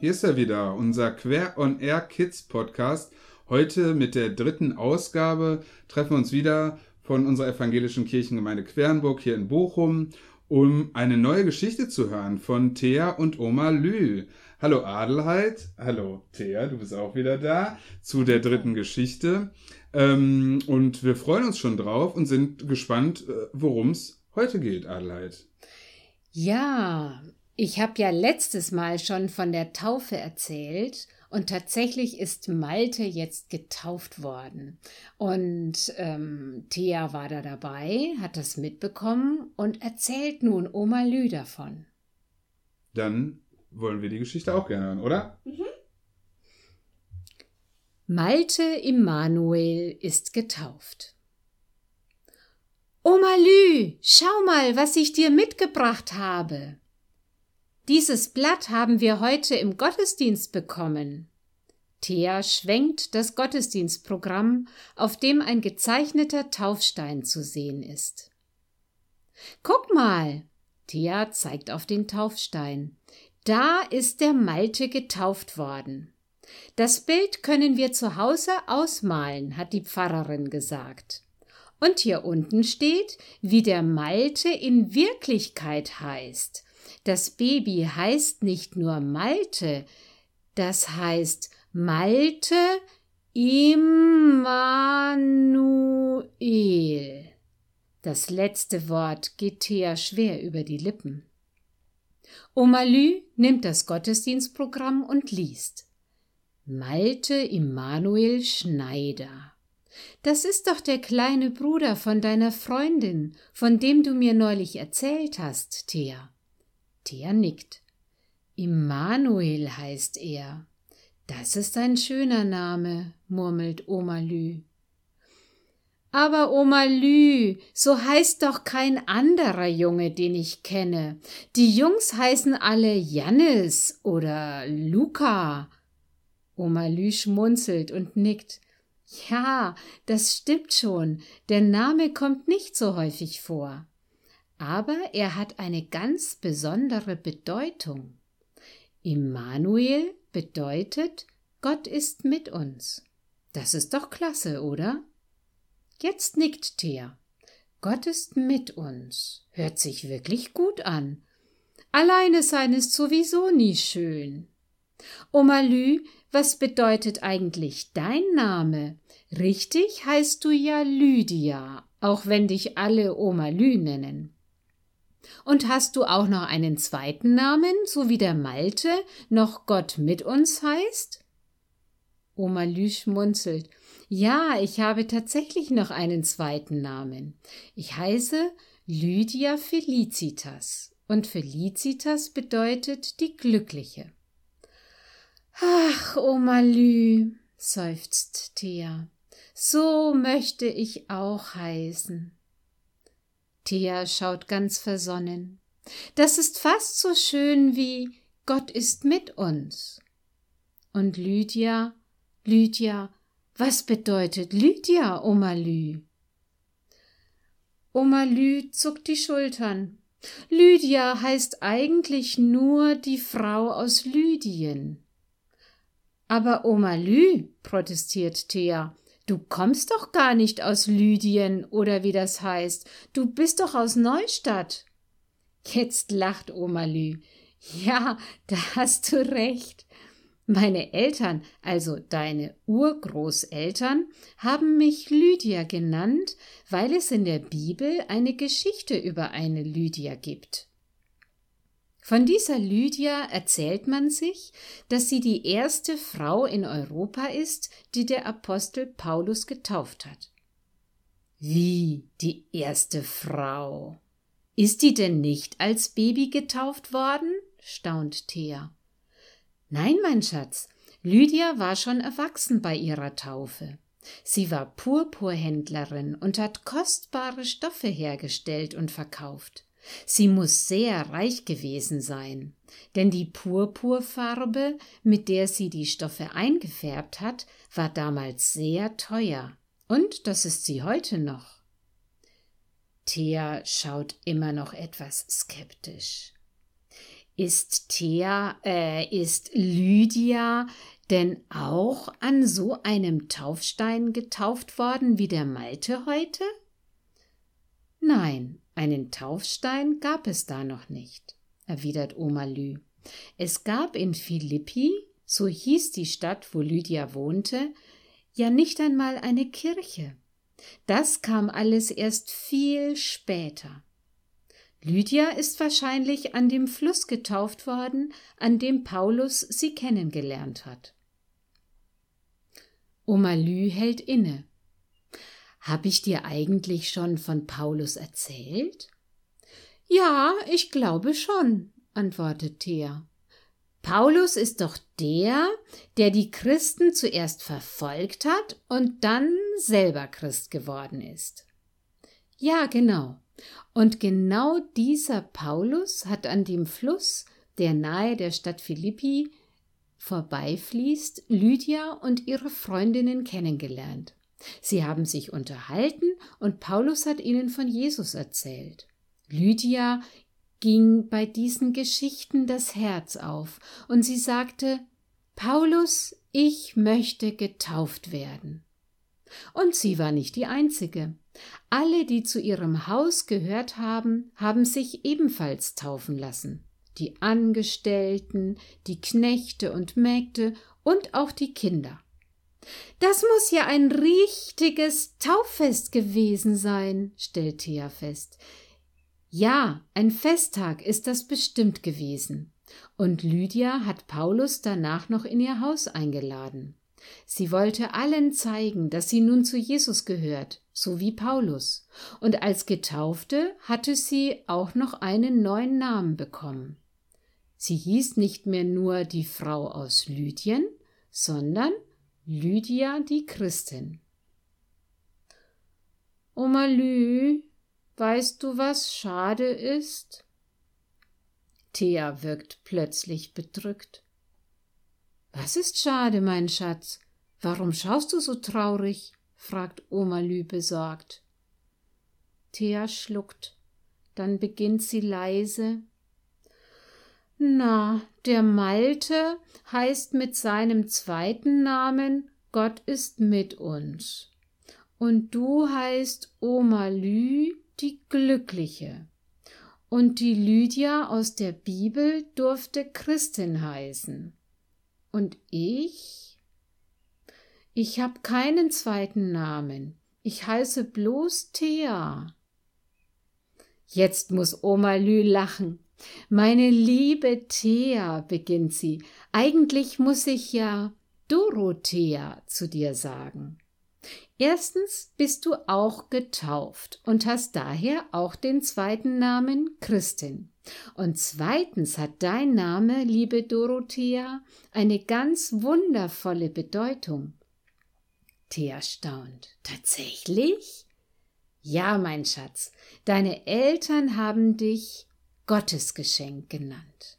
hier ist er wieder, unser Quer on Air Kids Podcast. Heute mit der dritten Ausgabe treffen wir uns wieder von unserer evangelischen Kirchengemeinde Quernburg hier in Bochum, um eine neue Geschichte zu hören von Thea und Oma Lü. Hallo Adelheid, hallo Thea, du bist auch wieder da zu der dritten Geschichte. Ähm, und wir freuen uns schon drauf und sind gespannt, äh, worum es heute geht, Adelheid. Ja, ich habe ja letztes Mal schon von der Taufe erzählt und tatsächlich ist Malte jetzt getauft worden. Und ähm, Thea war da dabei, hat das mitbekommen und erzählt nun Oma Lü davon. Dann wollen wir die Geschichte auch gerne hören, oder? Mhm. Malte Immanuel ist getauft. Oma Lü, schau mal, was ich dir mitgebracht habe. Dieses Blatt haben wir heute im Gottesdienst bekommen. Thea schwenkt das Gottesdienstprogramm, auf dem ein gezeichneter Taufstein zu sehen ist. Guck mal! Thea zeigt auf den Taufstein. Da ist der Malte getauft worden. Das Bild können wir zu Hause ausmalen, hat die Pfarrerin gesagt. Und hier unten steht, wie der Malte in Wirklichkeit heißt. Das Baby heißt nicht nur Malte, das heißt Malte Immanuel. Das letzte Wort geht Thea schwer über die Lippen. Oma Lü nimmt das Gottesdienstprogramm und liest. Malte Immanuel Schneider. Das ist doch der kleine Bruder von deiner Freundin, von dem du mir neulich erzählt hast, Thea. Thea nickt. Immanuel heißt er. Das ist ein schöner Name, murmelt Oma Lü. Aber Oma Lü, so heißt doch kein anderer Junge, den ich kenne. Die Jungs heißen alle Jannis oder Luca. Oma Lü schmunzelt und nickt. Ja, das stimmt schon. Der Name kommt nicht so häufig vor. Aber er hat eine ganz besondere Bedeutung. Immanuel bedeutet, Gott ist mit uns. Das ist doch klasse, oder? Jetzt nickt Thea. Gott ist mit uns. Hört sich wirklich gut an. Alleine sein ist sowieso nie schön. Oma Lü, was bedeutet eigentlich dein Name? Richtig heißt du ja Lydia, auch wenn dich alle Oma Lü nennen. Und hast du auch noch einen zweiten Namen, so wie der Malte noch Gott mit uns heißt? Oma Lü schmunzelt. Ja, ich habe tatsächlich noch einen zweiten Namen. Ich heiße Lydia Felicitas und Felicitas bedeutet die Glückliche. Ach, Oma Lü, seufzt Thea, so möchte ich auch heißen. Thea schaut ganz versonnen. Das ist fast so schön wie Gott ist mit uns. Und Lydia, Lydia, was bedeutet Lydia, Oma Lü? Oma Lü zuckt die Schultern. Lydia heißt eigentlich nur die Frau aus Lydien. Aber Oma Lü, protestiert Thea, du kommst doch gar nicht aus Lydien oder wie das heißt. Du bist doch aus Neustadt. Jetzt lacht Oma Lü. Ja, da hast du recht. Meine Eltern, also deine Urgroßeltern, haben mich Lydia genannt, weil es in der Bibel eine Geschichte über eine Lydia gibt. Von dieser Lydia erzählt man sich, dass sie die erste Frau in Europa ist, die der Apostel Paulus getauft hat. Wie die erste Frau? Ist die denn nicht als Baby getauft worden? staunt Thea. Nein, mein Schatz, Lydia war schon erwachsen bei ihrer Taufe. Sie war Purpurhändlerin und hat kostbare Stoffe hergestellt und verkauft. Sie muss sehr reich gewesen sein, denn die Purpurfarbe, mit der sie die Stoffe eingefärbt hat, war damals sehr teuer, und das ist sie heute noch. Thea schaut immer noch etwas skeptisch. Ist Thea, äh, ist Lydia denn auch an so einem Taufstein getauft worden wie der Malte heute? Nein, einen Taufstein gab es da noch nicht, erwidert Oma Lü. Es gab in Philippi, so hieß die Stadt, wo Lydia wohnte, ja nicht einmal eine Kirche. Das kam alles erst viel später. Lydia ist wahrscheinlich an dem Fluss getauft worden, an dem Paulus sie kennengelernt hat. Oma Lü hält inne. Hab ich dir eigentlich schon von Paulus erzählt? Ja, ich glaube schon, antwortet Thea. Paulus ist doch der, der die Christen zuerst verfolgt hat und dann selber Christ geworden ist. Ja, genau. Und genau dieser Paulus hat an dem Fluss, der nahe der Stadt Philippi vorbeifließt, Lydia und ihre Freundinnen kennengelernt. Sie haben sich unterhalten und Paulus hat ihnen von Jesus erzählt. Lydia ging bei diesen Geschichten das Herz auf und sie sagte, Paulus, ich möchte getauft werden. Und sie war nicht die einzige. Alle, die zu ihrem Haus gehört haben, haben sich ebenfalls taufen lassen die Angestellten, die Knechte und Mägde und auch die Kinder. Das muss ja ein richtiges Tauffest gewesen sein, stellt Thea fest. Ja, ein Festtag ist das bestimmt gewesen. Und Lydia hat Paulus danach noch in ihr Haus eingeladen. Sie wollte allen zeigen, dass sie nun zu Jesus gehört, so wie Paulus. Und als Getaufte hatte sie auch noch einen neuen Namen bekommen. Sie hieß nicht mehr nur die Frau aus Lydien, sondern Lydia die Christin. Oma Lü, weißt du, was schade ist? Thea wirkt plötzlich bedrückt. Was ist schade, mein Schatz? Warum schaust du so traurig? fragt Oma Lü besorgt. Thea schluckt, dann beginnt sie leise na, der Malte heißt mit seinem zweiten Namen Gott ist mit uns. Und du heißt Oma Lü, die Glückliche. Und die Lydia aus der Bibel durfte Christin heißen. Und ich? Ich hab keinen zweiten Namen. Ich heiße bloß Thea. Jetzt muss Oma Lü lachen. Meine liebe Thea, beginnt sie, eigentlich muss ich ja Dorothea zu dir sagen. Erstens bist du auch getauft und hast daher auch den zweiten Namen Christin. Und zweitens hat dein Name, liebe Dorothea, eine ganz wundervolle Bedeutung. Thea staunt. Tatsächlich? Ja, mein Schatz, deine Eltern haben dich Gottesgeschenk genannt.